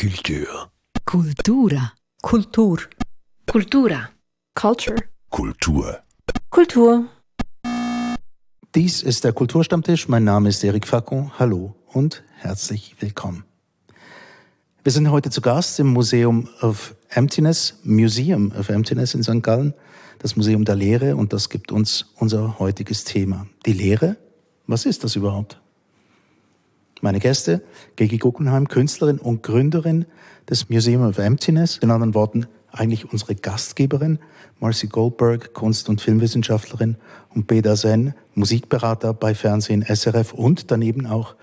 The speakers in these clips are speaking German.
Kultur. Kultura. Kultur. Kultura. Culture. Kultur. Kultur. Dies ist der Kulturstammtisch. Mein Name ist Eric Facon. Hallo und herzlich willkommen. Wir sind heute zu Gast im Museum of Emptiness, Museum of Emptiness in St. Gallen, das Museum der Lehre, und das gibt uns unser heutiges Thema. Die Lehre? Was ist das überhaupt? Meine Gäste, Gegi Guggenheim, Künstlerin und Gründerin des Museum of Emptiness, in anderen Worten eigentlich unsere Gastgeberin, Marcy Goldberg, Kunst- und Filmwissenschaftlerin und Beda Sen, Musikberater bei Fernsehen SRF und daneben auch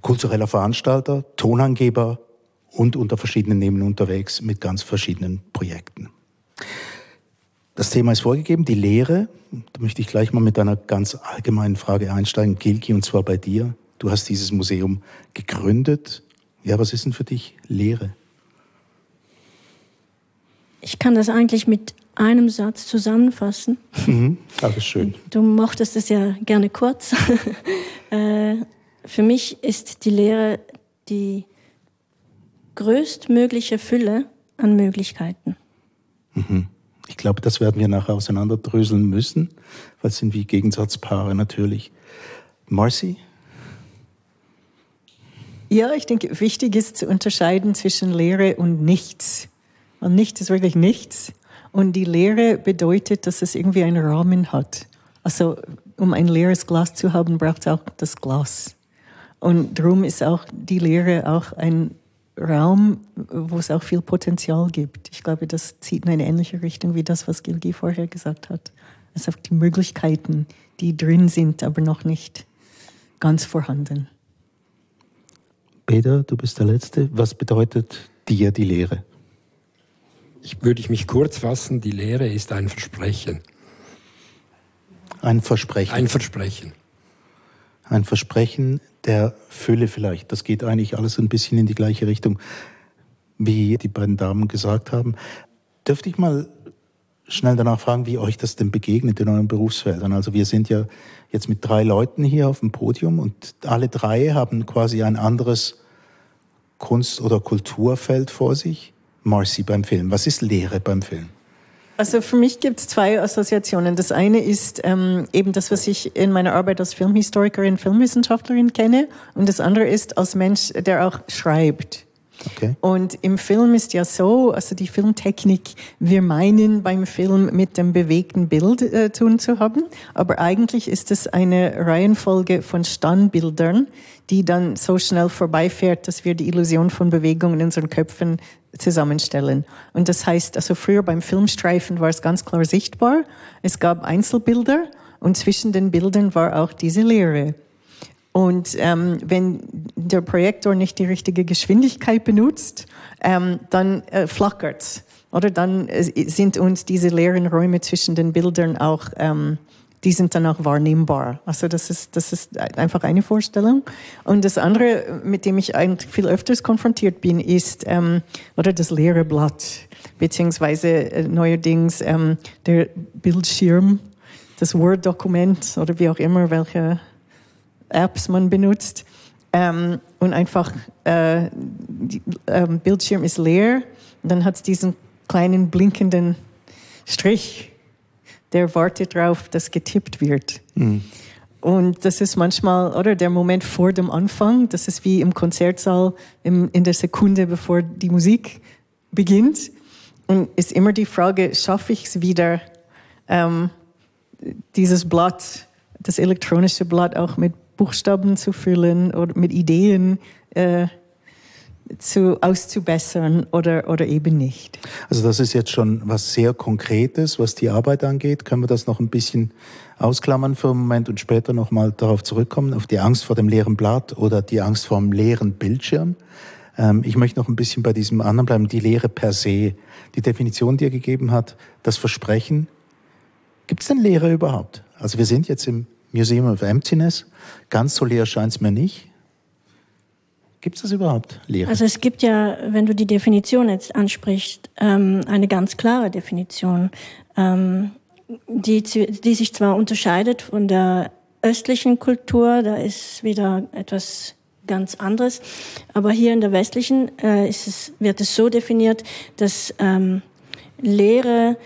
kultureller Veranstalter, Tonangeber und unter verschiedenen Namen unterwegs mit ganz verschiedenen Projekten. Das Thema ist vorgegeben, die Lehre. Da möchte ich gleich mal mit einer ganz allgemeinen Frage einsteigen, Gilki, und zwar bei dir. Du hast dieses Museum gegründet. Ja, was ist denn für dich Lehre? Ich kann das eigentlich mit einem Satz zusammenfassen. Mhm, alles schön. Du mochtest es ja gerne kurz. Äh, für mich ist die Lehre die größtmögliche Fülle an Möglichkeiten. Mhm. Ich glaube, das werden wir nachher auseinanderdröseln müssen, weil es sind wie Gegensatzpaare natürlich. Marcy? Ja, ich denke, wichtig ist zu unterscheiden zwischen Lehre und nichts. Und nichts ist wirklich nichts. Und die Lehre bedeutet, dass es irgendwie einen Rahmen hat. Also, um ein leeres Glas zu haben, braucht es auch das Glas. Und darum ist auch die Lehre auch ein Raum, wo es auch viel Potenzial gibt. Ich glaube, das zieht in eine ähnliche Richtung wie das, was Gilgi vorher gesagt hat. Also die Möglichkeiten, die drin sind, aber noch nicht ganz vorhanden. Peter, du bist der Letzte. Was bedeutet dir die Lehre? Ich würde ich mich kurz fassen, die Lehre ist ein Versprechen. Ein Versprechen. Ein Versprechen. Ein Versprechen der Fülle vielleicht. Das geht eigentlich alles ein bisschen in die gleiche Richtung, wie die beiden Damen gesagt haben. Dürfte ich mal schnell danach fragen, wie euch das denn begegnet in euren Berufsfeldern? Also wir sind ja jetzt mit drei Leuten hier auf dem Podium und alle drei haben quasi ein anderes Kunst- oder Kulturfeld vor sich. Marcy beim Film. Was ist Lehre beim Film? Also für mich gibt es zwei Assoziationen. Das eine ist ähm, eben das, was ich in meiner Arbeit als Filmhistorikerin, Filmwissenschaftlerin kenne. Und das andere ist als Mensch, der auch schreibt. Okay. Und im Film ist ja so, also die Filmtechnik, wir meinen beim Film mit dem bewegten Bild äh, tun zu haben, aber eigentlich ist es eine Reihenfolge von Standbildern, die dann so schnell vorbeifährt, dass wir die Illusion von Bewegung in unseren Köpfen zusammenstellen. Und das heißt, also früher beim Filmstreifen war es ganz klar sichtbar, es gab Einzelbilder und zwischen den Bildern war auch diese Leere. Und ähm, wenn der Projektor nicht die richtige Geschwindigkeit benutzt, ähm, dann äh, flackert's. Oder dann äh, sind uns diese leeren Räume zwischen den Bildern auch, ähm, die sind dann auch wahrnehmbar. Also das ist, das ist einfach eine Vorstellung. Und das andere, mit dem ich eigentlich viel öfters konfrontiert bin, ist ähm, oder das leere Blatt, beziehungsweise äh, neuerdings ähm, der Bildschirm, das Word-Dokument oder wie auch immer, welche Apps man benutzt. Ähm, und einfach, äh, die, ähm, Bildschirm ist leer. Und dann hat es diesen kleinen blinkenden Strich, der wartet darauf, dass getippt wird. Mhm. Und das ist manchmal, oder der Moment vor dem Anfang, das ist wie im Konzertsaal im, in der Sekunde, bevor die Musik beginnt. Und ist immer die Frage, schaffe ich es wieder, ähm, dieses Blatt, das elektronische Blatt auch mit Buchstaben zu füllen oder mit Ideen äh, zu, auszubessern oder, oder eben nicht. Also das ist jetzt schon was sehr Konkretes, was die Arbeit angeht. Können wir das noch ein bisschen ausklammern für einen Moment und später nochmal darauf zurückkommen, auf die Angst vor dem leeren Blatt oder die Angst vor dem leeren Bildschirm? Ähm, ich möchte noch ein bisschen bei diesem anderen bleiben, die Lehre per se. Die Definition, die er gegeben hat, das Versprechen. Gibt es denn Lehre überhaupt? Also wir sind jetzt im Museum of Emptiness. Ganz so leer scheint es mir nicht. Gibt es das überhaupt, Lehre? Also es gibt ja, wenn du die Definition jetzt ansprichst, ähm, eine ganz klare Definition, ähm, die, die sich zwar unterscheidet von der östlichen Kultur, da ist wieder etwas ganz anderes. Aber hier in der westlichen äh, ist es, wird es so definiert, dass ähm, Lehre,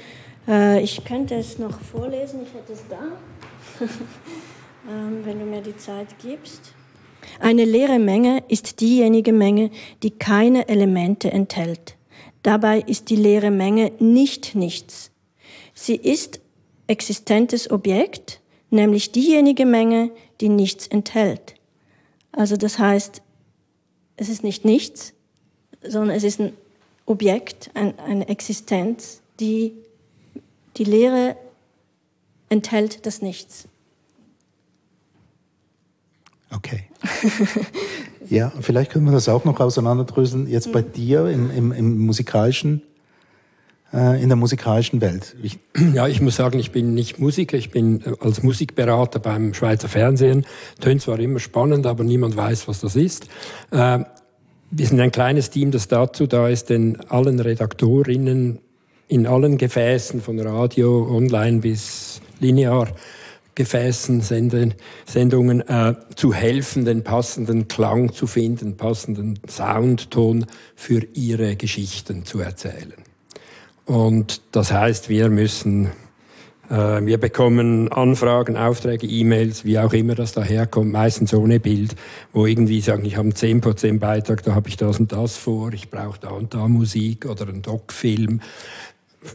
äh, ich könnte es noch vorlesen, ich hätte es da, wenn du mir die Zeit gibst. Eine leere Menge ist diejenige Menge, die keine Elemente enthält. Dabei ist die leere Menge nicht nichts. Sie ist existentes Objekt, nämlich diejenige Menge, die nichts enthält. Also das heißt, es ist nicht nichts, sondern es ist ein Objekt, ein, eine Existenz, die die Lehre enthält das Nichts. Okay. ja, vielleicht können wir das auch noch auseinanderdröseln. Jetzt bei dir im, im, im musikalischen, äh, in der musikalischen Welt. Ich, ja, ich muss sagen, ich bin nicht Musiker, ich bin äh, als Musikberater beim Schweizer Fernsehen. Tönt zwar immer spannend, aber niemand weiß, was das ist. Äh, wir sind ein kleines Team, das dazu da ist, den allen Redaktorinnen in allen Gefäßen von Radio, Online bis linear Gefäßen, Sendungen äh, zu helfen, den passenden Klang zu finden, passenden Soundton für ihre Geschichten zu erzählen. Und das heißt, wir müssen, äh, wir bekommen Anfragen, Aufträge, E-Mails, wie auch immer das daherkommt, meistens ohne Bild, wo irgendwie sagen, ich habe einen 10% Beitrag, da habe ich das und das vor, ich brauche da und da Musik oder einen Doc-Film,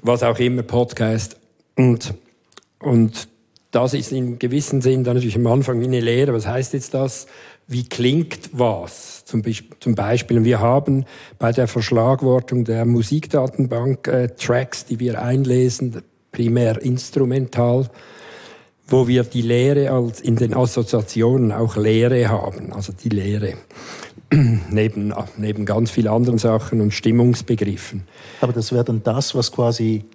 was auch immer, Podcast. Und, und das ist in gewissem Sinn dann natürlich am Anfang wie eine Lehre. Was heißt jetzt das? Wie klingt was? Zum, Beispiel, wir haben bei der Verschlagwortung der Musikdatenbank äh, Tracks, die wir einlesen, primär instrumental, wo wir die Lehre als in den Assoziationen auch Lehre haben, also die Lehre. neben, neben ganz vielen anderen Sachen und Stimmungsbegriffen. Aber das wäre dann das, was quasi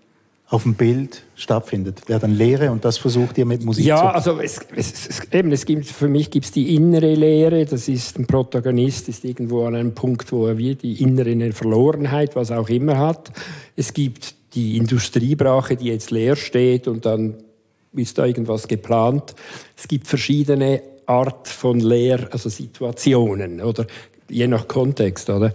auf dem Bild stattfindet. Wäre dann Lehre und das versucht ihr mit Musik ja, zu... Ja, also es, es, es, eben, es gibt, für mich gibt es die innere Lehre, das ist ein Protagonist, ist irgendwo an einem Punkt, wo er wie die innere Verlorenheit, was auch immer hat. Es gibt die Industriebrache, die jetzt leer steht und dann ist da irgendwas geplant. Es gibt verschiedene Art von Lehr, also Situationen oder je nach Kontext, oder?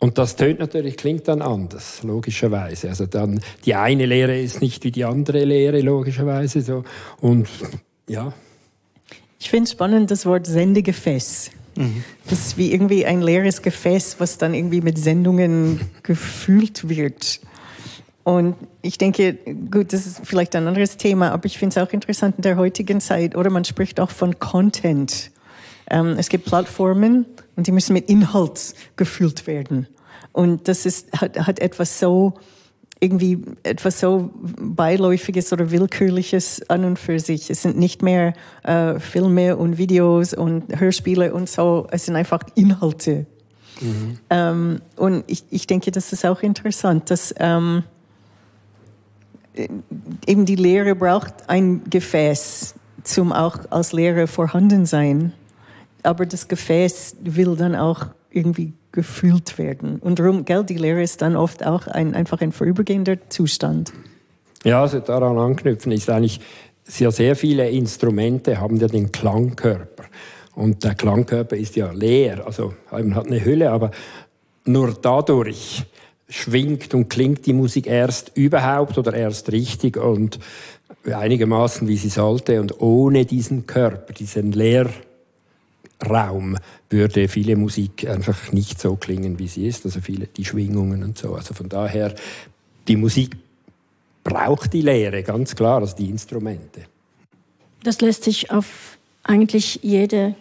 Und das tönt natürlich, klingt dann anders, logischerweise. Also dann, die eine Lehre ist nicht wie die andere Lehre, logischerweise, so. Und, ja. Ich finde spannend das Wort Sendegefäß. Mhm. Das ist wie irgendwie ein leeres Gefäß, was dann irgendwie mit Sendungen gefüllt wird. Und ich denke, gut, das ist vielleicht ein anderes Thema, aber ich finde es auch interessant in der heutigen Zeit, oder man spricht auch von Content. Ähm, es gibt Plattformen und die müssen mit Inhalt gefüllt werden. Und das ist, hat, hat etwas so, irgendwie etwas so beiläufiges oder willkürliches an und für sich. Es sind nicht mehr äh, Filme und Videos und Hörspiele und so, es sind einfach Inhalte. Mhm. Ähm, und ich, ich denke, das ist auch interessant, dass ähm, eben die Lehre braucht ein Gefäß zum auch als Lehre vorhanden sein aber das Gefäß will dann auch irgendwie gefüllt werden. Und darum, gell, die Lehre ist dann oft auch ein, einfach ein vorübergehender Zustand. Ja, also daran anknüpfen ist eigentlich, sehr, sehr viele Instrumente haben ja den Klangkörper. Und der Klangkörper ist ja leer, also man hat eine Hülle, aber nur dadurch schwingt und klingt die Musik erst überhaupt oder erst richtig und einigermaßen wie sie sollte. Und ohne diesen Körper, diesen Leer, Raum würde viele Musik einfach nicht so klingen, wie sie ist. Also viele die Schwingungen und so. Also von daher, die Musik braucht die Lehre, ganz klar, also die Instrumente. Das lässt sich auf eigentlich jede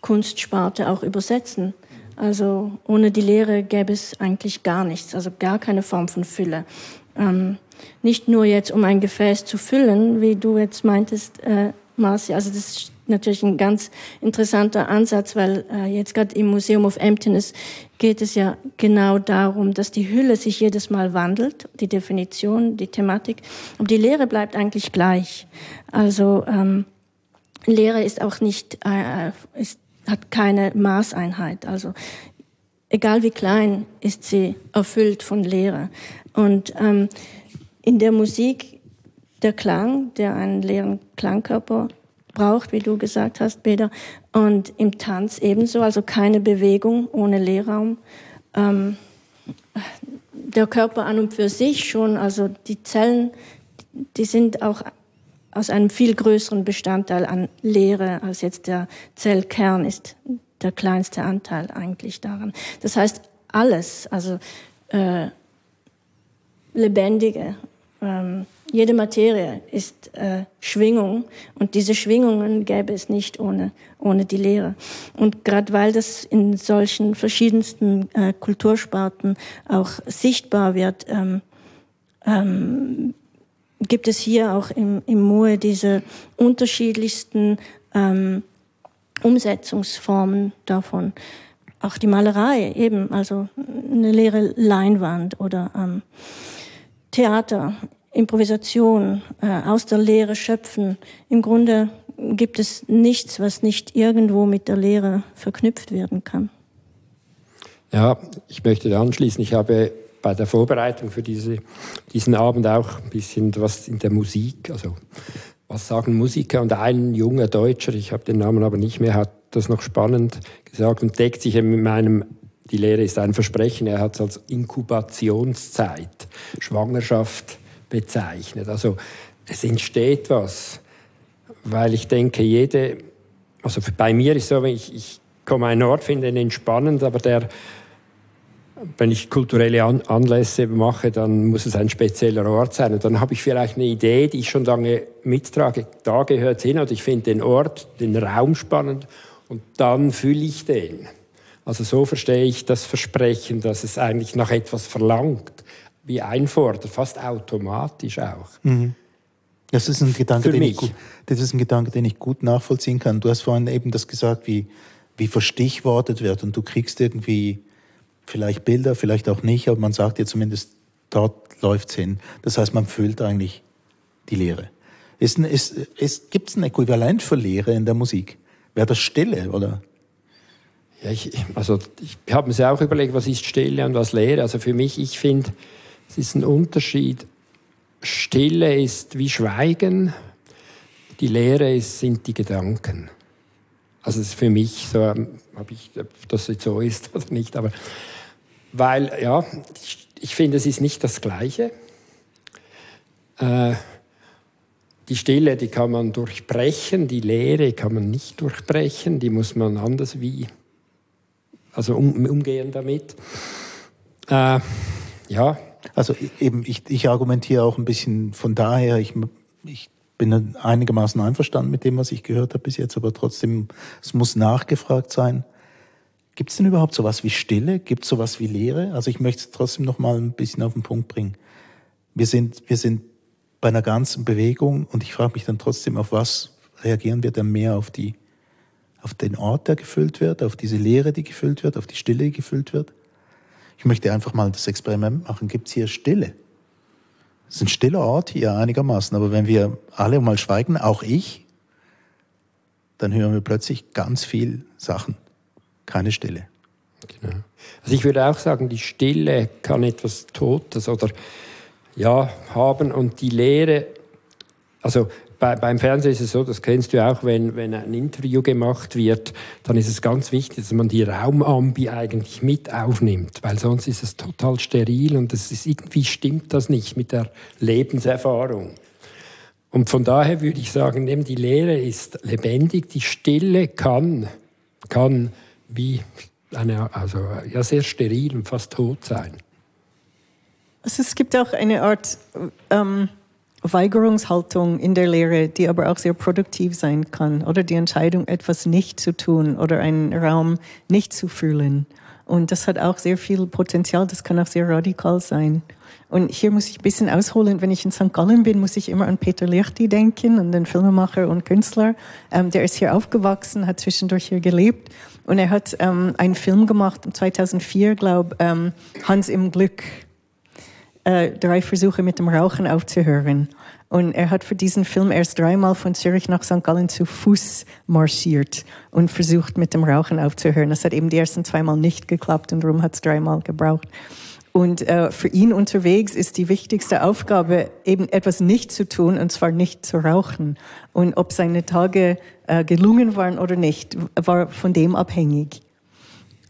Kunstsparte auch übersetzen. Also ohne die Lehre gäbe es eigentlich gar nichts, also gar keine Form von Fülle. Ähm, nicht nur jetzt, um ein Gefäß zu füllen, wie du jetzt meintest, äh, Marci, also das natürlich ein ganz interessanter Ansatz, weil äh, jetzt gerade im Museum of Emptiness geht es ja genau darum, dass die Hülle sich jedes Mal wandelt, die Definition, die Thematik, aber die Lehre bleibt eigentlich gleich. Also ähm, Lehre ist auch nicht, äh, ist, hat keine Maßeinheit. Also egal wie klein ist sie erfüllt von Lehre. Und ähm, in der Musik der Klang, der einen leeren Klangkörper braucht, wie du gesagt hast, Beda. Und im Tanz ebenso, also keine Bewegung ohne Leerraum. Ähm, der Körper an und für sich schon, also die Zellen, die sind auch aus einem viel größeren Bestandteil an Leere als jetzt der Zellkern ist der kleinste Anteil eigentlich daran. Das heißt, alles, also äh, Lebendige, ähm, jede Materie ist äh, Schwingung und diese Schwingungen gäbe es nicht ohne, ohne die Lehre. Und gerade weil das in solchen verschiedensten äh, Kultursparten auch sichtbar wird, ähm, ähm, gibt es hier auch im, im MUE diese unterschiedlichsten ähm, Umsetzungsformen davon. Auch die Malerei eben, also eine leere Leinwand oder ähm, Theater Improvisation, äh, aus der Lehre schöpfen. Im Grunde gibt es nichts, was nicht irgendwo mit der Lehre verknüpft werden kann. Ja, ich möchte da anschließen. Ich habe bei der Vorbereitung für diese, diesen Abend auch ein bisschen was in der Musik, also was sagen Musiker und ein junger Deutscher, ich habe den Namen aber nicht mehr, hat das noch spannend gesagt und deckt sich mit meinem die Lehre ist ein Versprechen, er hat es als Inkubationszeit, Schwangerschaft bezeichnet. Also es entsteht was, weil ich denke, jede, also bei mir ist so, wenn ich, ich komme einen Ort, finde ihn entspannend, aber der, wenn ich kulturelle An Anlässe mache, dann muss es ein spezieller Ort sein. Und dann habe ich vielleicht eine Idee, die ich schon lange mittrage. Da gehört hin oder ich finde den Ort, den Raum spannend und dann fühle ich den. Also so verstehe ich das Versprechen, dass es eigentlich nach etwas verlangt wie einfordert, fast automatisch auch. Mhm. Das ist ein Gedanke, den ich, das ist ein Gedanke, den ich gut nachvollziehen kann. Du hast vorhin eben das gesagt, wie, wie verstichwortet wird und du kriegst irgendwie vielleicht Bilder, vielleicht auch nicht, aber man sagt dir zumindest, dort läuft's hin. Das heißt, man fühlt eigentlich die Lehre. Ist, ist, ist, Gibt es ein Äquivalent für Lehre in der Musik? Wäre das Stille, oder? Ja, ich, also ich habe mir auch überlegt, was ist Stille und was Lehre. Also für mich, ich finde, es ist ein Unterschied. Stille ist wie Schweigen, die Leere ist, sind die Gedanken. Also es ist für mich so, ähm, ob, ich, ob das jetzt so ist oder nicht, aber weil, ja, ich, ich finde, es ist nicht das Gleiche. Äh, die Stille, die kann man durchbrechen, die Leere kann man nicht durchbrechen, die muss man anders wie, also um, umgehen damit. Äh, ja, also eben, ich, ich argumentiere auch ein bisschen von daher, ich, ich bin einigermaßen einverstanden mit dem, was ich gehört habe bis jetzt, aber trotzdem, es muss nachgefragt sein. Gibt es denn überhaupt sowas wie Stille? Gibt es sowas wie Leere? Also ich möchte es trotzdem noch mal ein bisschen auf den Punkt bringen. Wir sind, wir sind bei einer ganzen Bewegung und ich frage mich dann trotzdem, auf was reagieren wir dann mehr? Auf die, auf den Ort, der gefüllt wird, auf diese Leere, die gefüllt wird, auf die Stille, die gefüllt wird? Ich möchte einfach mal das Experiment machen. Gibt es hier Stille? Es ist ein stiller Ort hier einigermaßen, aber wenn wir alle mal schweigen, auch ich, dann hören wir plötzlich ganz viel Sachen. Keine Stille. Genau. Also ich würde auch sagen, die Stille kann etwas Totes oder ja haben und die Leere, also bei, beim Fernsehen ist es so, das kennst du auch, wenn, wenn ein Interview gemacht wird, dann ist es ganz wichtig, dass man die Raumambi eigentlich mit aufnimmt, weil sonst ist es total steril und es ist, irgendwie stimmt das nicht mit der Lebenserfahrung. Und von daher würde ich sagen, eben die Lehre ist lebendig, die Stille kann, kann wie eine, also ja, sehr steril und fast tot sein. Also es gibt auch eine Art ähm Weigerungshaltung in der Lehre, die aber auch sehr produktiv sein kann, oder die Entscheidung, etwas nicht zu tun oder einen Raum nicht zu fühlen. Und das hat auch sehr viel Potenzial, das kann auch sehr radikal sein. Und hier muss ich ein bisschen ausholen, wenn ich in St. Gallen bin, muss ich immer an Peter Lichty denken, an den Filmemacher und Künstler. Ähm, der ist hier aufgewachsen, hat zwischendurch hier gelebt und er hat ähm, einen Film gemacht, 2004, glaube ähm, Hans im Glück äh, drei Versuche mit dem Rauchen aufzuhören. Und er hat für diesen Film erst dreimal von Zürich nach St. Gallen zu Fuß marschiert und versucht, mit dem Rauchen aufzuhören. Das hat eben die ersten zweimal nicht geklappt und darum hat es dreimal gebraucht. Und äh, für ihn unterwegs ist die wichtigste Aufgabe, eben etwas nicht zu tun, und zwar nicht zu rauchen. Und ob seine Tage äh, gelungen waren oder nicht, war von dem abhängig.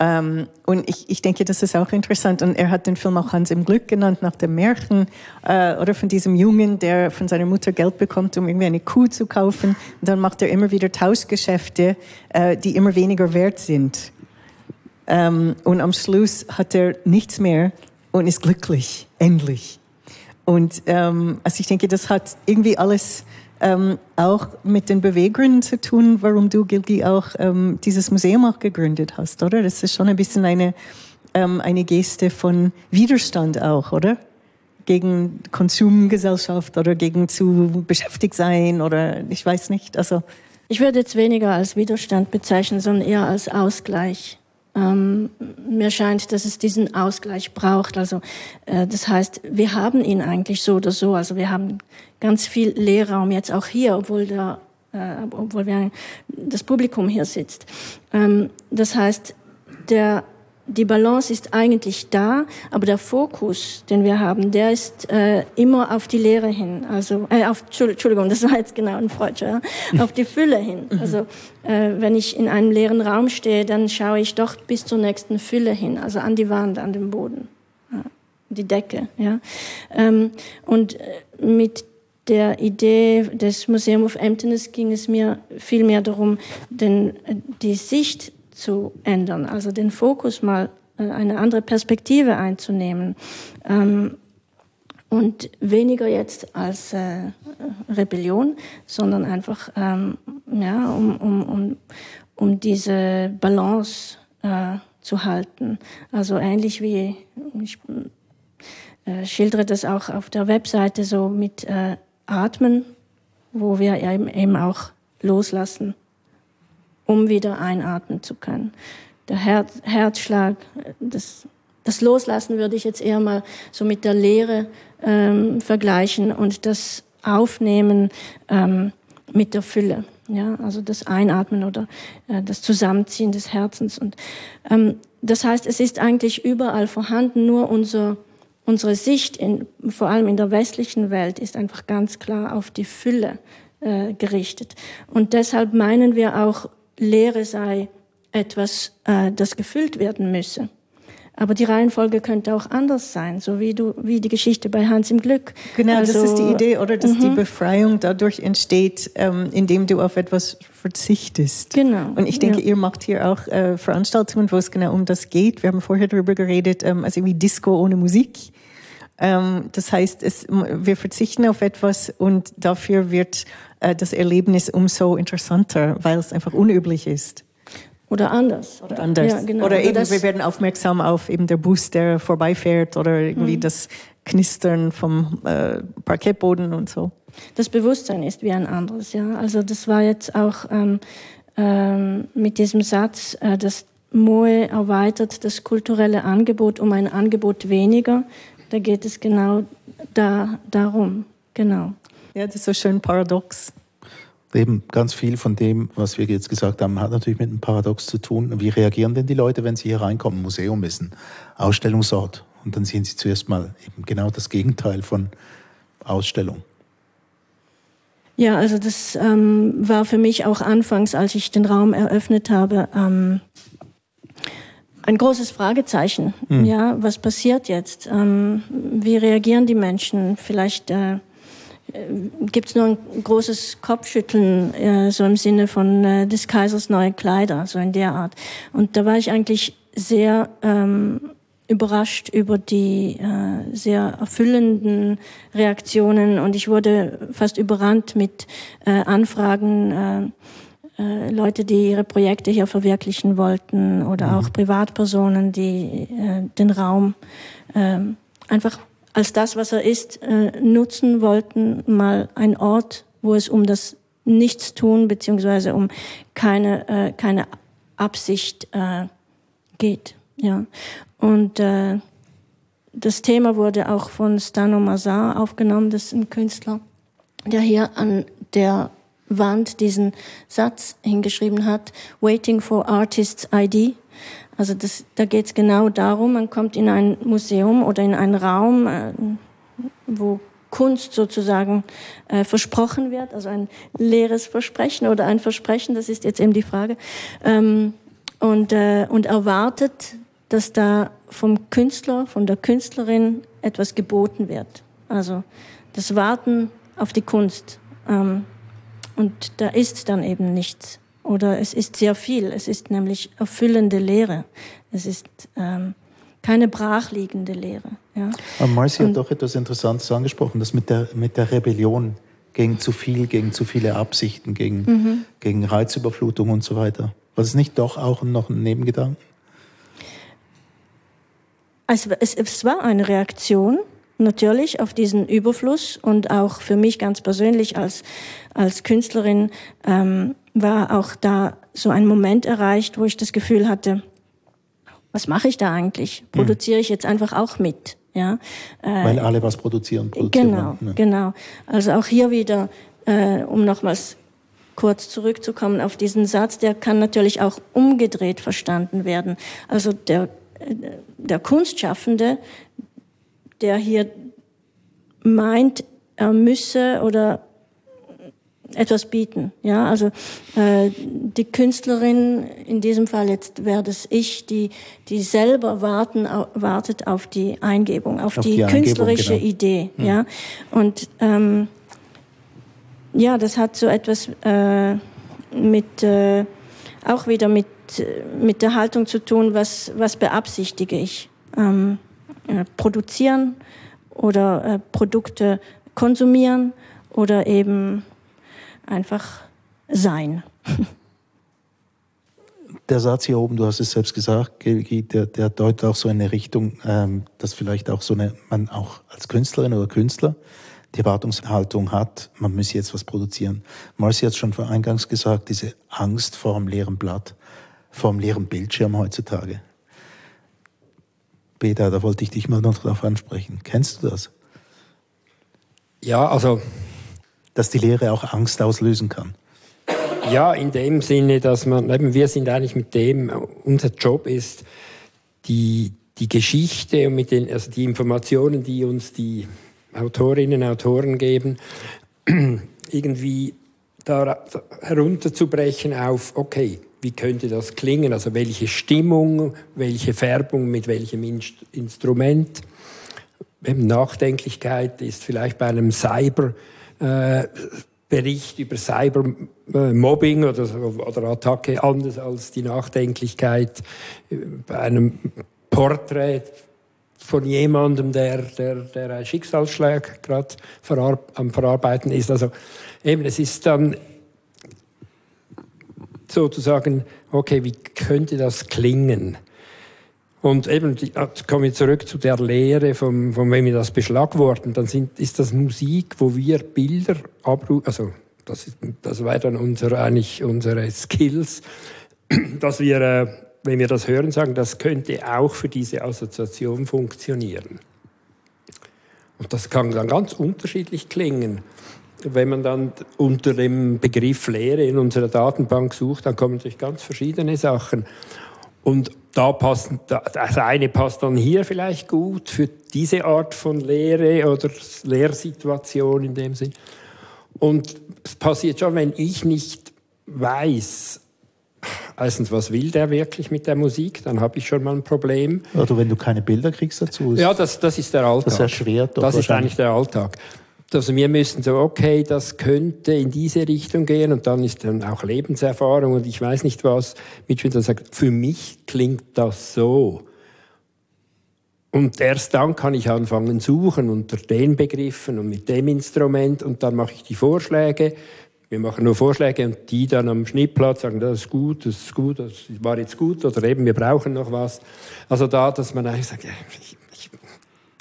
Ähm, und ich, ich denke, das ist auch interessant. Und er hat den Film auch Hans im Glück genannt, nach dem Märchen äh, oder von diesem Jungen, der von seiner Mutter Geld bekommt, um irgendwie eine Kuh zu kaufen. Und dann macht er immer wieder Tauschgeschäfte, äh, die immer weniger wert sind. Ähm, und am Schluss hat er nichts mehr und ist glücklich, endlich. Und ähm, also ich denke, das hat irgendwie alles ähm, auch mit den Beweggründen zu tun, warum du, Gilgi, auch ähm, dieses Museum auch gegründet hast, oder? Das ist schon ein bisschen eine, ähm, eine Geste von Widerstand auch, oder? Gegen Konsumgesellschaft oder gegen zu beschäftigt sein oder ich weiß nicht. Also ich würde jetzt weniger als Widerstand bezeichnen, sondern eher als Ausgleich. Ähm, mir scheint, dass es diesen Ausgleich braucht. Also äh, das heißt, wir haben ihn eigentlich so oder so. Also wir haben ganz viel Lehrraum jetzt auch hier, obwohl der äh, obwohl wir, das Publikum hier sitzt. Ähm, das heißt, der die Balance ist eigentlich da, aber der Fokus, den wir haben, der ist äh, immer auf die Lehre hin. Also äh, auf Entschuldigung, das war jetzt genau ein Freudscher, ja? auf die Fülle hin. Mhm. Also äh, wenn ich in einem leeren Raum stehe, dann schaue ich doch bis zur nächsten Fülle hin, also an die Wand, an den Boden, ja, die Decke. Ja. Ähm, und äh, mit der Idee des Museum of Emptiness ging es mir viel mehr darum, den, äh, die Sicht zu ändern, also den Fokus mal äh, eine andere Perspektive einzunehmen. Ähm, und weniger jetzt als äh, Rebellion, sondern einfach ähm, ja, um, um, um, um diese Balance äh, zu halten. Also ähnlich wie ich äh, schildere das auch auf der Webseite so mit äh, Atmen, wo wir eben auch loslassen um wieder einatmen zu können. Der Her Herzschlag, das, das Loslassen würde ich jetzt eher mal so mit der Leere ähm, vergleichen und das Aufnehmen ähm, mit der Fülle. Ja, also das Einatmen oder äh, das Zusammenziehen des Herzens. Und ähm, das heißt, es ist eigentlich überall vorhanden, nur unser, unsere Sicht, in, vor allem in der westlichen Welt, ist einfach ganz klar auf die Fülle äh, gerichtet. Und deshalb meinen wir auch Lehre sei etwas, äh, das gefüllt werden müsse. Aber die Reihenfolge könnte auch anders sein, so wie du, wie die Geschichte bei Hans im Glück. Genau, also, das ist die Idee, oder dass -hmm. die mhm. Befreiung dadurch entsteht, ähm, indem du auf etwas verzichtest. Genau. Und ich denke, ja. ihr macht hier auch äh, Veranstaltungen, wo es genau um das geht. Wir haben vorher darüber geredet, ähm, also wie Disco ohne Musik. Ähm, das heißt, es, wir verzichten auf etwas und dafür wird äh, das Erlebnis umso interessanter, weil es einfach unüblich ist. Oder anders. Oder anders. Ja, genau. Oder, eben, wir werden aufmerksam auf eben der Bus, der vorbeifährt oder irgendwie mhm. das Knistern vom äh, Parkettboden und so. Das Bewusstsein ist wie ein anderes, ja. Also das war jetzt auch ähm, ähm, mit diesem Satz, äh, dass Moe erweitert das kulturelle Angebot um ein Angebot weniger. Da geht es genau da, darum, genau. Ja, das ist so schön paradox. Eben ganz viel von dem, was wir jetzt gesagt haben, hat natürlich mit einem Paradox zu tun. Wie reagieren denn die Leute, wenn sie hier reinkommen? Museum ist ein Ausstellungsort. Und dann sehen sie zuerst mal eben genau das Gegenteil von Ausstellung. Ja, also das ähm, war für mich auch anfangs, als ich den Raum eröffnet habe, ähm, ein großes Fragezeichen. Hm. Ja, was passiert jetzt? Ähm, wie reagieren die Menschen? Vielleicht äh, gibt es nur ein großes Kopfschütteln, äh, so im Sinne von äh, des Kaisers neue Kleider, so in der Art. Und da war ich eigentlich sehr ähm, überrascht über die äh, sehr erfüllenden Reaktionen und ich wurde fast überrannt mit äh, Anfragen. Äh, äh, Leute, die ihre Projekte hier verwirklichen wollten oder mhm. auch Privatpersonen, die äh, den Raum äh, einfach als das, was er ist, äh, nutzen wollten, mal ein Ort, wo es um das Nichtstun beziehungsweise um keine, äh, keine Absicht geht. Ja. Und das Thema wurde auch von Stano Mazar aufgenommen, das ist ein Künstler, der hier an der Wand diesen Satz hingeschrieben hat, Waiting for Artist's ID. Also das, da geht es genau darum, man kommt in ein Museum oder in einen Raum, äh, wo Kunst sozusagen äh, versprochen wird, also ein leeres Versprechen oder ein Versprechen, das ist jetzt eben die Frage, ähm, und, äh, und erwartet, dass da vom Künstler, von der Künstlerin etwas geboten wird. Also das Warten auf die Kunst. Ähm, und da ist dann eben nichts. Oder es ist sehr viel. Es ist nämlich erfüllende Lehre. Es ist ähm, keine brachliegende Lehre. Ja. Aber Marcy hat doch etwas Interessantes angesprochen, das mit der, mit der Rebellion gegen zu viel, gegen zu viele Absichten, gegen, mhm. gegen Reizüberflutung und so weiter. War es nicht doch auch noch ein Nebengedanken? Es, es, es war eine Reaktion natürlich auf diesen Überfluss und auch für mich ganz persönlich als, als Künstlerin ähm, war auch da so ein Moment erreicht, wo ich das Gefühl hatte, was mache ich da eigentlich? Produziere ich jetzt einfach auch mit? Ja, äh, Weil alle was produzieren. produzieren genau, ne? genau. Also auch hier wieder, äh, um nochmals kurz zurückzukommen auf diesen Satz, der kann natürlich auch umgedreht verstanden werden. Also der, äh, der Kunstschaffende, der hier meint, er müsse oder etwas bieten. Ja, also äh, die Künstlerin, in diesem Fall jetzt wäre das ich, die, die selber warten, wartet auf die Eingebung, auf, auf die, die künstlerische genau. Idee. Hm. Ja, und ähm, ja, das hat so etwas äh, mit äh, auch wieder mit mit der Haltung zu tun, was was beabsichtige ich ähm, äh, produzieren oder äh, Produkte konsumieren oder eben einfach sein. Der Satz hier oben, du hast es selbst gesagt, der, der deutet auch so in eine Richtung, ähm, dass vielleicht auch so eine, man auch als Künstlerin oder Künstler die Erwartungshaltung hat, man müsse jetzt was produzieren. Marcy hat schon vor eingangs gesagt, diese Angst vor dem leeren Blatt, vor dem leeren Bildschirm heutzutage. Peter, da wollte ich dich mal noch darauf ansprechen. Kennst du das? Ja, also dass die Lehre auch Angst auslösen kann. Ja, in dem Sinne, dass man, eben wir sind eigentlich mit dem, unser Job ist, die, die Geschichte und mit den, also die Informationen, die uns die Autorinnen und Autoren geben, irgendwie da herunterzubrechen auf, okay, wie könnte das klingen? Also welche Stimmung, welche Färbung mit welchem Instrument. Eben Nachdenklichkeit ist vielleicht bei einem Cyber äh, über Cybermobbing oder, oder Attacke anders als die Nachdenklichkeit bei einem Porträt von jemandem, der, der, der ein Schicksalsschlag gerade verar am Verarbeiten ist. Also eben, es ist dann sozusagen, okay, wie könnte das klingen? Und eben, jetzt kommen wir zurück zu der Lehre, von, von wenn wir das beschlagworten, dann sind, ist das Musik, wo wir Bilder abrufen, also das, ist, das wäre dann unsere, eigentlich unsere Skills, dass wir, äh, wenn wir das hören, sagen, das könnte auch für diese Assoziation funktionieren. Und das kann dann ganz unterschiedlich klingen. Wenn man dann unter dem Begriff Lehre in unserer Datenbank sucht, dann kommen natürlich ganz verschiedene Sachen. Und da passt, das eine passt dann hier vielleicht gut für diese Art von Lehre oder Lehrsituation in dem Sinn. Und es passiert schon, wenn ich nicht weiß, erstens, was will der wirklich mit der Musik, dann habe ich schon mal ein Problem. Oder wenn du keine Bilder kriegst dazu. Ja, das, das ist der Alltag. Das erschwert Das ist eigentlich der Alltag. Also wir müssen so, okay, das könnte in diese Richtung gehen und dann ist dann auch Lebenserfahrung und ich weiß nicht was. Mitschüler sagt, für mich klingt das so. Und erst dann kann ich anfangen suchen unter den Begriffen und mit dem Instrument und dann mache ich die Vorschläge. Wir machen nur Vorschläge und die dann am Schnittplatz sagen, das ist gut, das ist gut, das war jetzt gut oder eben wir brauchen noch was. Also da, dass man eigentlich sagt, ja, ich,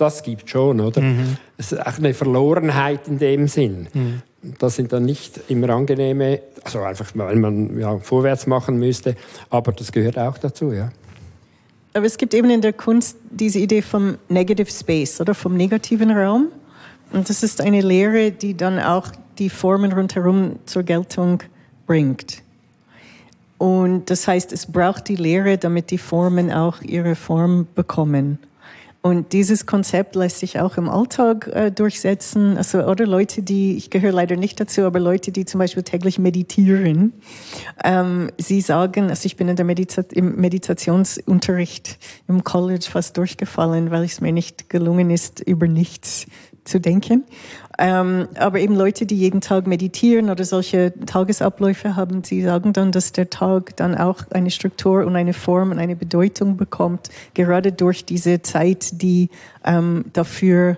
das gibt schon, oder? Mhm. Es ist auch eine Verlorenheit in dem Sinn. Mhm. Das sind dann nicht immer angenehme, also einfach, weil man ja, vorwärts machen müsste, aber das gehört auch dazu, ja. Aber es gibt eben in der Kunst diese Idee vom Negative Space oder vom negativen Raum. Und das ist eine Lehre, die dann auch die Formen rundherum zur Geltung bringt. Und das heißt, es braucht die Lehre, damit die Formen auch ihre Form bekommen. Und dieses Konzept lässt sich auch im Alltag äh, durchsetzen. Also, oder Leute, die, ich gehöre leider nicht dazu, aber Leute, die zum Beispiel täglich meditieren. Ähm, sie sagen, also ich bin in der Medita im Meditationsunterricht im College fast durchgefallen, weil es mir nicht gelungen ist, über nichts zu denken. Ähm, aber eben Leute, die jeden Tag meditieren oder solche Tagesabläufe haben, sie sagen dann, dass der Tag dann auch eine Struktur und eine Form und eine Bedeutung bekommt, gerade durch diese Zeit, die ähm, dafür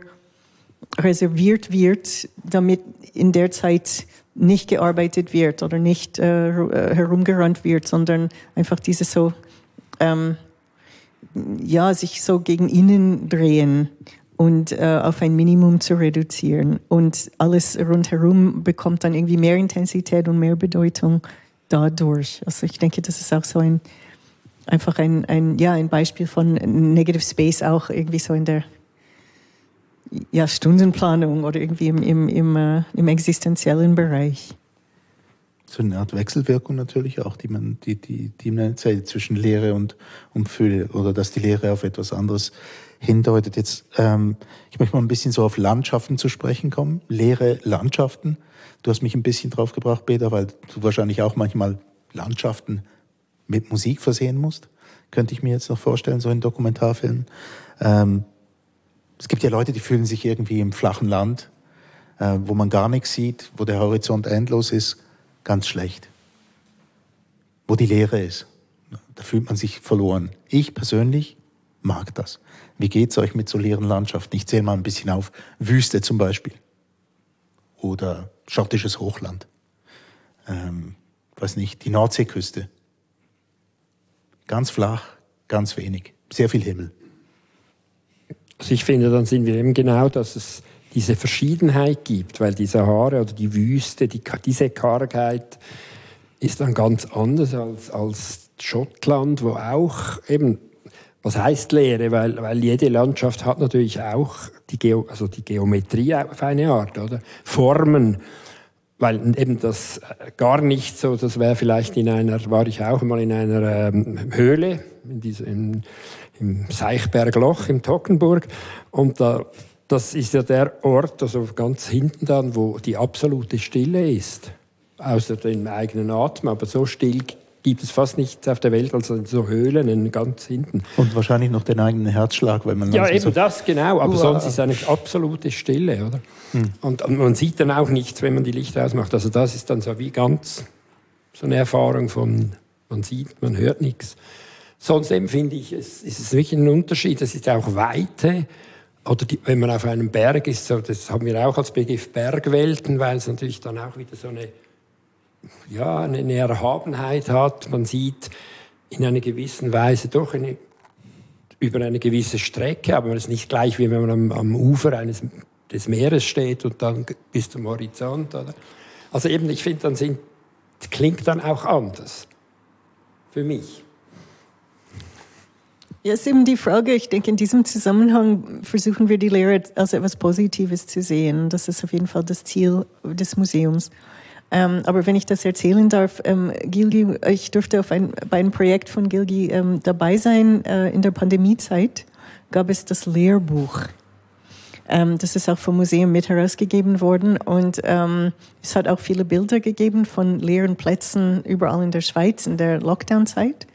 reserviert wird, damit in der Zeit nicht gearbeitet wird oder nicht äh, äh herumgerannt wird, sondern einfach diese so, ähm, ja, sich so gegen innen drehen und äh, auf ein Minimum zu reduzieren. Und alles rundherum bekommt dann irgendwie mehr Intensität und mehr Bedeutung dadurch. Also ich denke, das ist auch so ein einfach ein, ein, ja, ein Beispiel von Negative Space auch irgendwie so in der ja, Stundenplanung oder irgendwie im, im, im, äh, im existenziellen Bereich. So eine Art Wechselwirkung natürlich auch, die man, die, die, die man erzählt zwischen Lehre und, und Fülle oder dass die Lehre auf etwas anderes hindeutet. Jetzt, ähm, ich möchte mal ein bisschen so auf Landschaften zu sprechen kommen, leere Landschaften. Du hast mich ein bisschen drauf gebracht, Peter, weil du wahrscheinlich auch manchmal Landschaften mit Musik versehen musst. Könnte ich mir jetzt noch vorstellen, so in Dokumentarfilmen. Ähm, es gibt ja Leute, die fühlen sich irgendwie im flachen Land, äh, wo man gar nichts sieht, wo der Horizont endlos ist, ganz schlecht. Wo die Leere ist. Da fühlt man sich verloren. Ich persönlich mag das. Wie geht's euch mit so leeren Landschaften? Ich zähle mal ein bisschen auf. Wüste zum Beispiel. Oder schottisches Hochland. Ähm, weiß nicht, die Nordseeküste. Ganz flach, ganz wenig. Sehr viel Himmel. Also ich finde, dann sind wir eben genau, dass es diese Verschiedenheit gibt, weil die Sahara oder die Wüste, die, diese Kargheit ist dann ganz anders als, als Schottland, wo auch eben was heißt Lehre? Weil, weil jede Landschaft hat natürlich auch die, Geo, also die Geometrie auf eine Art, oder? Formen. Weil eben das äh, gar nicht so, das wäre vielleicht in einer, war ich auch mal in einer ähm, Höhle, in diesem, im Seichbergloch im Tockenburg. Und da, das ist ja der Ort, also ganz hinten dann, wo die absolute Stille ist. Außer dem eigenen Atem, aber so still gibt es fast nichts auf der Welt als so Höhlen ganz hinten. Und wahrscheinlich noch den eigenen Herzschlag, wenn man Ja, eben so das, genau. Aber Uah. sonst ist eine absolute Stille, oder? Hm. Und, man sieht dann auch nichts, wenn man die Lichter ausmacht. Also das ist dann so wie ganz so eine Erfahrung von, man sieht, man hört nichts. Sonst eben finde ich, es ist wirklich ein Unterschied. Es ist auch Weite. Oder die, wenn man auf einem Berg ist, so, das haben wir auch als Begriff Bergwelten, weil es natürlich dann auch wieder so eine ja, eine Erhabenheit hat. Man sieht in einer gewissen Weise doch eine, über eine gewisse Strecke, aber es ist nicht gleich, wie wenn man am, am Ufer eines, des Meeres steht und dann bis zum Horizont. Oder? Also eben, ich finde, dann sind, klingt dann auch anders. Für mich. Ja, ist eben die Frage. Ich denke, in diesem Zusammenhang versuchen wir die Lehre als etwas Positives zu sehen. Das ist auf jeden Fall das Ziel des Museums. Ähm, aber wenn ich das erzählen darf, ähm, Gilgi, ich durfte auf ein, bei einem Projekt von Gilgi ähm, dabei sein. Äh, in der Pandemiezeit gab es das Lehrbuch. Ähm, das ist auch vom Museum mit herausgegeben worden und ähm, es hat auch viele Bilder gegeben von leeren Plätzen überall in der Schweiz in der Lockdown-Zeit.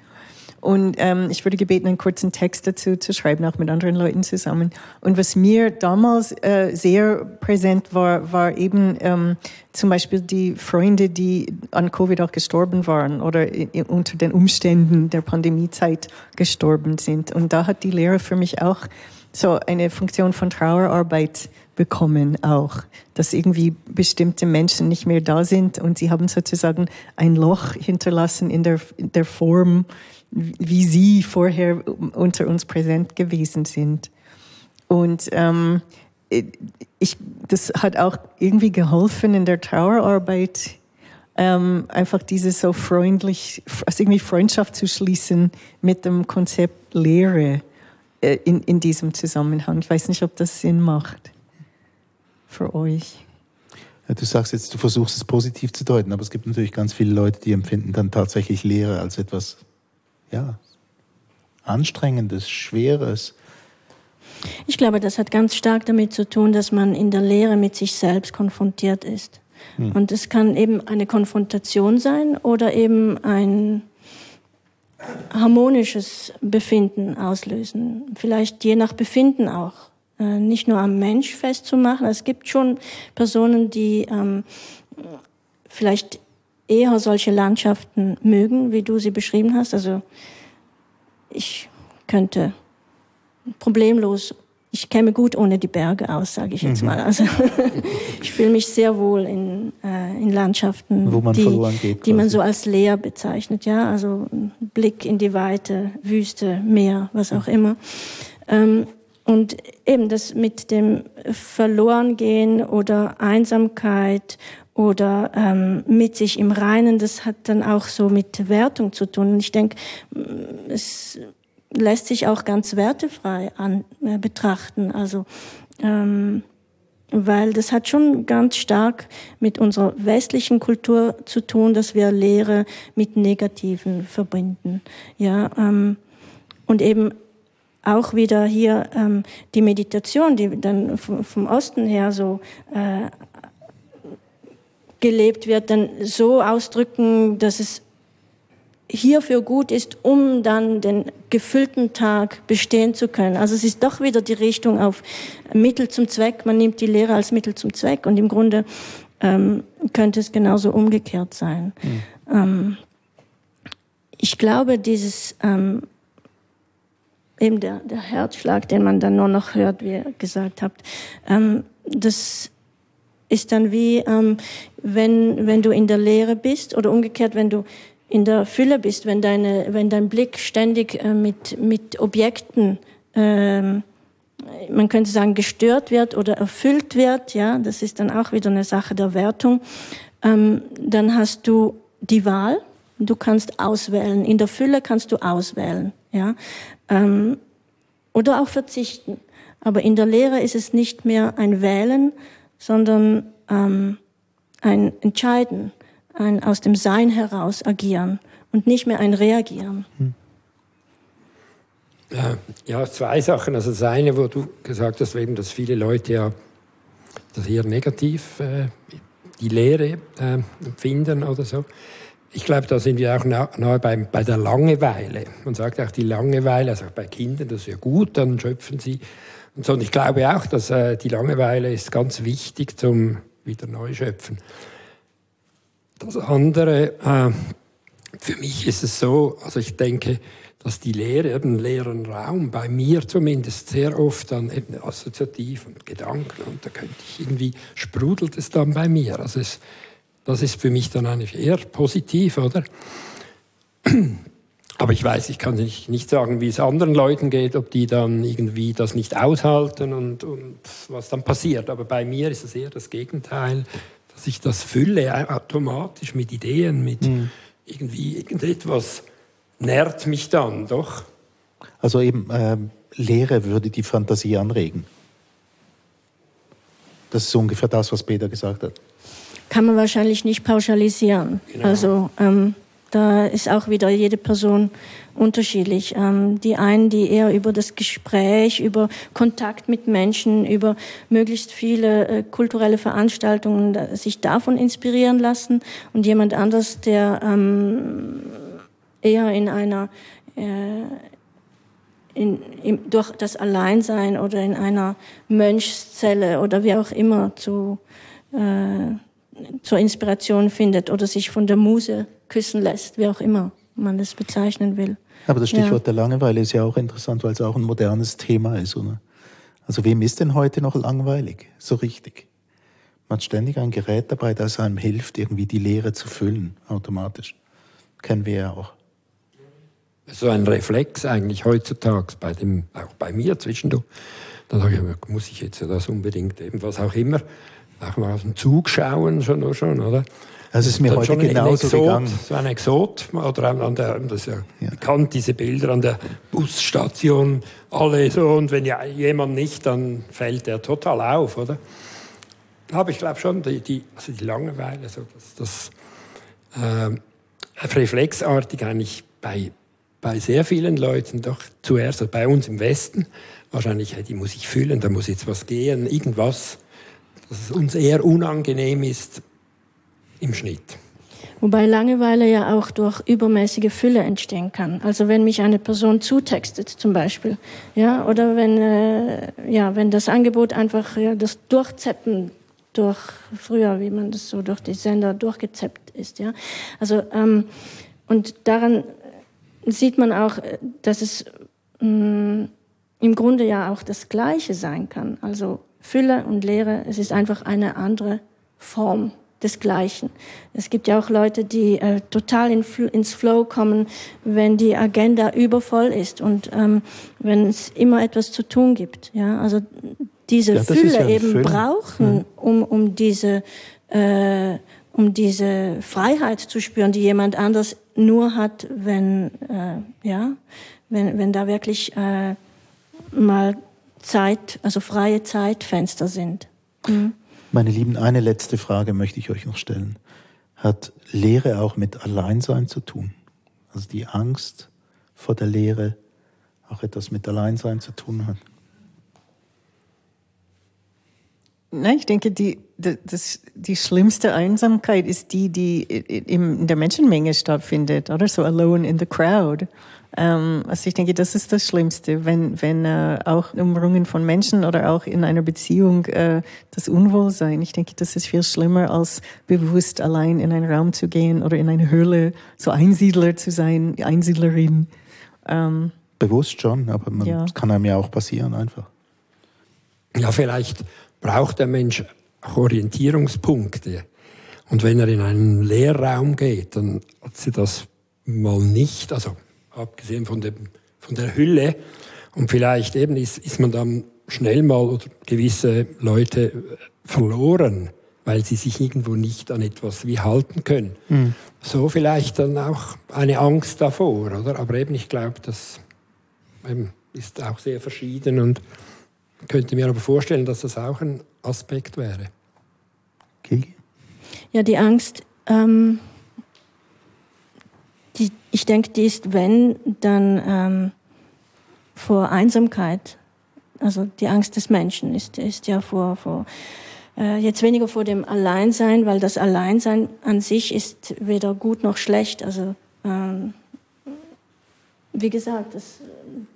Und ähm, ich wurde gebeten, einen kurzen Text dazu zu schreiben, auch mit anderen Leuten zusammen. Und was mir damals äh, sehr präsent war, war eben ähm, zum Beispiel die Freunde, die an Covid auch gestorben waren oder unter den Umständen der Pandemiezeit gestorben sind. Und da hat die Lehre für mich auch so eine Funktion von Trauerarbeit bekommen auch, dass irgendwie bestimmte Menschen nicht mehr da sind und sie haben sozusagen ein Loch hinterlassen in der, in der Form, wie sie vorher unter uns präsent gewesen sind. Und ähm, ich, das hat auch irgendwie geholfen in der Trauerarbeit, ähm, einfach diese so freundlich, also irgendwie Freundschaft zu schließen mit dem Konzept Lehre äh, in, in diesem Zusammenhang. Ich weiß nicht, ob das Sinn macht für euch. Ja, du sagst jetzt, du versuchst es positiv zu deuten, aber es gibt natürlich ganz viele Leute, die empfinden dann tatsächlich Lehre als etwas, ja, Anstrengendes, Schweres. Ich glaube, das hat ganz stark damit zu tun, dass man in der Lehre mit sich selbst konfrontiert ist. Hm. Und es kann eben eine Konfrontation sein oder eben ein harmonisches Befinden auslösen. Vielleicht je nach Befinden auch. Äh, nicht nur am Mensch festzumachen. Es gibt schon Personen, die ähm, vielleicht eher solche Landschaften mögen, wie du sie beschrieben hast. Also ich könnte problemlos, ich käme gut ohne die Berge aus, sage ich jetzt mhm. mal. Also ich fühle mich sehr wohl in, äh, in Landschaften, Wo man die, geht, die man so als leer bezeichnet. Ja, also Blick in die Weite, Wüste, Meer, was auch immer. Ähm, und eben das mit dem Verlorengehen oder Einsamkeit oder ähm, mit sich im Reinen, das hat dann auch so mit Wertung zu tun. Und ich denke, es lässt sich auch ganz wertefrei an, äh, betrachten. Also ähm, weil das hat schon ganz stark mit unserer westlichen Kultur zu tun, dass wir Lehre mit Negativen verbinden. Ja, ähm, und eben auch wieder hier ähm, die Meditation, die dann vom Osten her so äh, gelebt wird, dann so ausdrücken, dass es hierfür gut ist, um dann den gefüllten Tag bestehen zu können. Also es ist doch wieder die Richtung auf Mittel zum Zweck. Man nimmt die Lehre als Mittel zum Zweck und im Grunde ähm, könnte es genauso umgekehrt sein. Mhm. Ähm, ich glaube, dieses ähm, eben der, der Herzschlag, den man dann nur noch hört, wie ihr gesagt habt, ähm, das ist dann wie, ähm, wenn, wenn du in der Lehre bist oder umgekehrt, wenn du in der Fülle bist, wenn, deine, wenn dein Blick ständig äh, mit, mit Objekten, ähm, man könnte sagen, gestört wird oder erfüllt wird, ja, das ist dann auch wieder eine Sache der Wertung, ähm, dann hast du die Wahl, du kannst auswählen. In der Fülle kannst du auswählen, ja, ähm, oder auch verzichten. Aber in der Lehre ist es nicht mehr ein Wählen, sondern ähm, ein Entscheiden ein aus dem Sein heraus agieren und nicht mehr ein Reagieren. Hm. Ja, zwei Sachen. Also das eine, wo du gesagt hast, eben, dass viele Leute ja das eher negativ äh, die Lehre äh, empfinden oder so. Ich glaube, da sind wir auch nahe bei, bei der Langeweile. Man sagt auch die Langeweile, also bei Kindern, das ist ja gut, dann schöpfen sie. Und, so. und ich glaube auch, dass äh, die Langeweile ist ganz wichtig zum wieder neu schöpfen. Das andere, äh, für mich ist es so, also ich denke, dass die Lehre, eben leeren Raum, bei mir zumindest sehr oft dann eben assoziativ und Gedanken und da könnte ich irgendwie, sprudelt es dann bei mir. Also es, das ist für mich dann eigentlich eher positiv, oder? Aber ich weiß, ich kann nicht, nicht sagen, wie es anderen Leuten geht, ob die dann irgendwie das nicht aushalten und, und was dann passiert. Aber bei mir ist es eher das Gegenteil dass ich das fülle automatisch mit Ideen, mit mhm. irgendwie irgendetwas nährt mich dann doch. Also eben äh, Lehre würde die Fantasie anregen. Das ist ungefähr das, was Peter gesagt hat. Kann man wahrscheinlich nicht pauschalisieren. Genau. Also ähm, da ist auch wieder jede Person unterschiedlich. Ähm, die einen, die eher über das Gespräch, über Kontakt mit Menschen, über möglichst viele äh, kulturelle Veranstaltungen da, sich davon inspirieren lassen und jemand anders, der ähm, eher in einer äh, in, in, durch das Alleinsein oder in einer Mönchszelle oder wie auch immer zu, äh, zur Inspiration findet oder sich von der Muse küssen lässt, wie auch immer man das bezeichnen will. Aber das Stichwort ja. der Langeweile ist ja auch interessant, weil es auch ein modernes Thema ist. Oder? Also wem ist denn heute noch langweilig? So richtig. Man hat ständig ein Gerät dabei, das einem hilft, irgendwie die Leere zu füllen, automatisch. Kennen wir ja auch. So ein Reflex eigentlich heutzutage, bei dem, auch bei mir zwischendurch. Da sage ich, muss ich jetzt das unbedingt, eben was auch immer, auch mal aus dem Zug schauen schon, schon oder? Das ist mir heute genauso Exot, gegangen. So ein Exot, oder an der, das ist ja, ja, bekannt, diese Bilder an der Busstation, alle so, und wenn ja jemand nicht, dann fällt er total auf, oder? Aber ich glaube schon, die, die, also die Langeweile, so das, das äh, reflexartig eigentlich bei, bei sehr vielen Leuten doch zuerst, also bei uns im Westen, wahrscheinlich, die muss ich fühlen, da muss jetzt was gehen, irgendwas, dass es uns eher unangenehm ist im Schnitt. Wobei Langeweile ja auch durch übermäßige Fülle entstehen kann. Also wenn mich eine Person zutextet zum Beispiel, ja, oder wenn, äh, ja, wenn das Angebot einfach ja, das Durchzeppen durch früher, wie man das so durch die Sender durchgezeppt ist, ja. Also ähm, und daran sieht man auch, dass es mh, mm, im Grunde ja auch das Gleiche sein kann. Also Fülle und Leere, es ist einfach eine andere Form desgleichen. Es gibt ja auch Leute, die äh, total in, ins Flow kommen, wenn die Agenda übervoll ist und ähm, wenn es immer etwas zu tun gibt. Ja, also diese ja, Fülle ja eben Fülle. brauchen, mhm. um, um diese äh, um diese Freiheit zu spüren, die jemand anders nur hat, wenn äh, ja, wenn wenn da wirklich äh, mal Zeit, also freie Zeitfenster sind. Mhm. Meine Lieben, eine letzte Frage möchte ich euch noch stellen. Hat Lehre auch mit Alleinsein zu tun? Also die Angst vor der Lehre auch etwas mit Alleinsein zu tun hat? Nein, ich denke, die, das, die schlimmste Einsamkeit ist die, die in der Menschenmenge stattfindet, oder so alone in the crowd. Ähm, also ich denke, das ist das Schlimmste, wenn, wenn äh, auch umrungen von Menschen oder auch in einer Beziehung äh, das Unwohlsein. Ich denke, das ist viel schlimmer, als bewusst allein in einen Raum zu gehen oder in eine Höhle, so Einsiedler zu sein, Einsiedlerin. Ähm, bewusst schon, aber man, ja. das kann einem ja auch passieren einfach. Ja, vielleicht braucht der Mensch auch Orientierungspunkte. Und wenn er in einen Lehrraum geht, dann hat sie das mal nicht, also abgesehen von, dem, von der Hülle. Und vielleicht eben ist, ist man dann schnell mal oder gewisse Leute äh, verloren, weil sie sich irgendwo nicht an etwas wie halten können. Mhm. So vielleicht dann auch eine Angst davor, oder? Aber eben, ich glaube, das ist auch sehr verschieden und könnte mir aber vorstellen, dass das auch ein Aspekt wäre. Okay. Ja, die Angst ähm, die, ich denke, die ist, wenn, dann ähm, vor Einsamkeit. Also die Angst des Menschen ist, ist ja vor, vor äh, jetzt weniger vor dem Alleinsein, weil das Alleinsein an sich ist weder gut noch schlecht. Also ähm, wie gesagt, das,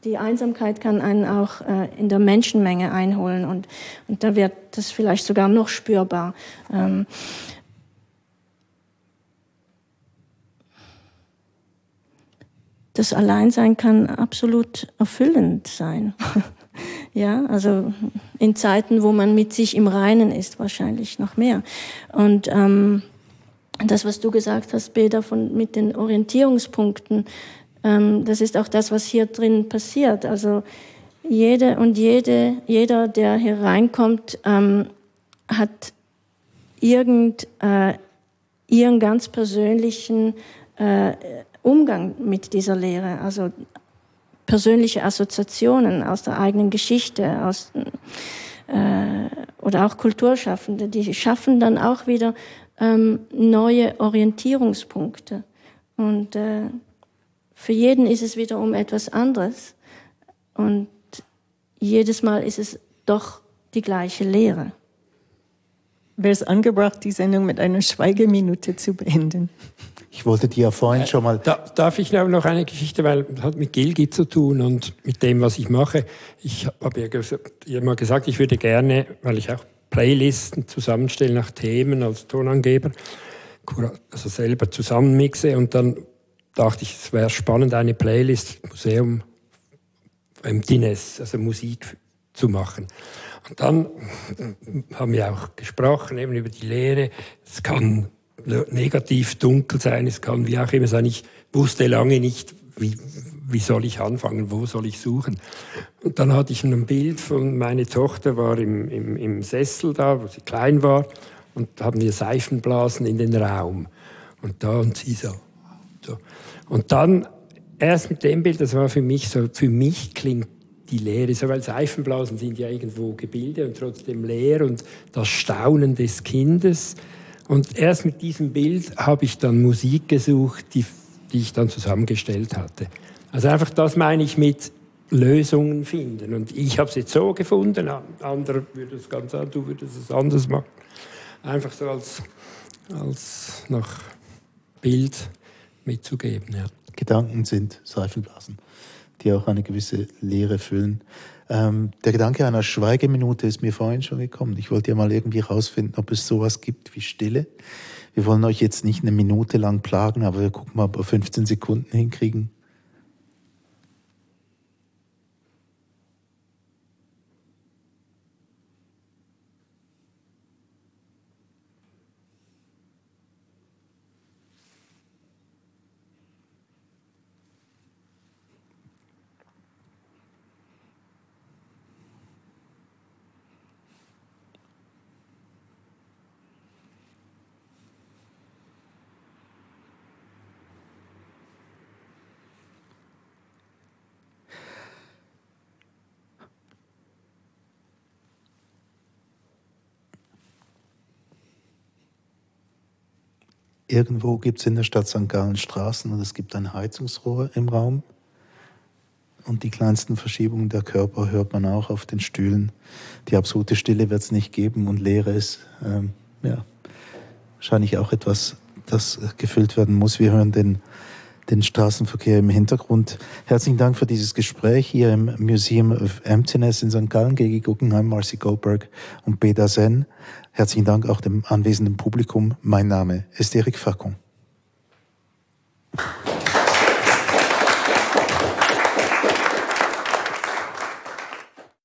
die Einsamkeit kann einen auch äh, in der Menschenmenge einholen und, und da wird das vielleicht sogar noch spürbar. Ähm, das Alleinsein kann absolut erfüllend sein. ja, also in Zeiten, wo man mit sich im Reinen ist, wahrscheinlich noch mehr. Und ähm, das, was du gesagt hast, Beda, von, mit den Orientierungspunkten, ähm, das ist auch das, was hier drin passiert. Also jede und jede, jeder, der hier reinkommt, ähm, hat irgend, äh, ihren ganz persönlichen äh, Umgang mit dieser Lehre, also persönliche Assoziationen aus der eigenen Geschichte, aus, äh, oder auch Kulturschaffende, die schaffen dann auch wieder ähm, neue Orientierungspunkte. Und äh, für jeden ist es wiederum etwas anderes. Und jedes Mal ist es doch die gleiche Lehre. Wäre es angebracht, die Sendung mit einer Schweigeminute zu beenden? Ich wollte dir ja vorhin schon mal. Da, darf ich noch eine Geschichte, weil das hat mit Gilgi zu tun und mit dem, was ich mache. Ich habe ja gesagt, immer gesagt, ich würde gerne, weil ich auch Playlisten zusammenstelle nach Themen als Tonangeber, also selber zusammenmixe und dann dachte ich, es wäre spannend, eine Playlist Museum Emptiness, also Musik zu machen. Und dann haben wir auch gesprochen eben über die Lehre. Es kann negativ dunkel sein, es kann wie auch immer sein. Ich wusste lange nicht, wie, wie soll ich anfangen, wo soll ich suchen. Und dann hatte ich ein Bild von, meine Tochter war im, im, im Sessel da, wo sie klein war, und haben wir Seifenblasen in den Raum. Und da und sie so. so. Und dann, erst mit dem Bild, das war für mich so, für mich klingt die Leere, so, weil Seifenblasen sind ja irgendwo Gebilde und trotzdem leer und das Staunen des Kindes. Und erst mit diesem Bild habe ich dann Musik gesucht, die, die ich dann zusammengestellt hatte. Also einfach das meine ich mit Lösungen finden. Und ich habe es jetzt so gefunden, andere würden es ganz anders, du würdest es anders machen. Einfach so als, als noch Bild mitzugeben. Ja. Gedanken sind Seifenblasen, die auch eine gewisse Leere füllen. Ähm, der Gedanke einer Schweigeminute ist mir vorhin schon gekommen. Ich wollte ja mal irgendwie herausfinden, ob es sowas gibt wie Stille. Wir wollen euch jetzt nicht eine Minute lang plagen, aber wir gucken mal, ob wir 15 Sekunden hinkriegen. Irgendwo gibt es in der Stadt St. Gallen Straßen und es gibt ein Heizungsrohr im Raum. Und die kleinsten Verschiebungen der Körper hört man auch auf den Stühlen. Die absolute Stille wird es nicht geben und Leere ist ähm, ja, wahrscheinlich auch etwas, das gefüllt werden muss. Wir hören den, den Straßenverkehr im Hintergrund. Herzlichen Dank für dieses Gespräch hier im Museum of Emptiness in St. Gallen, Gegi Guggenheim, Marcy Goldberg und Peter Sen. Herzlichen Dank auch dem anwesenden Publikum. Mein Name ist Erik Fackung.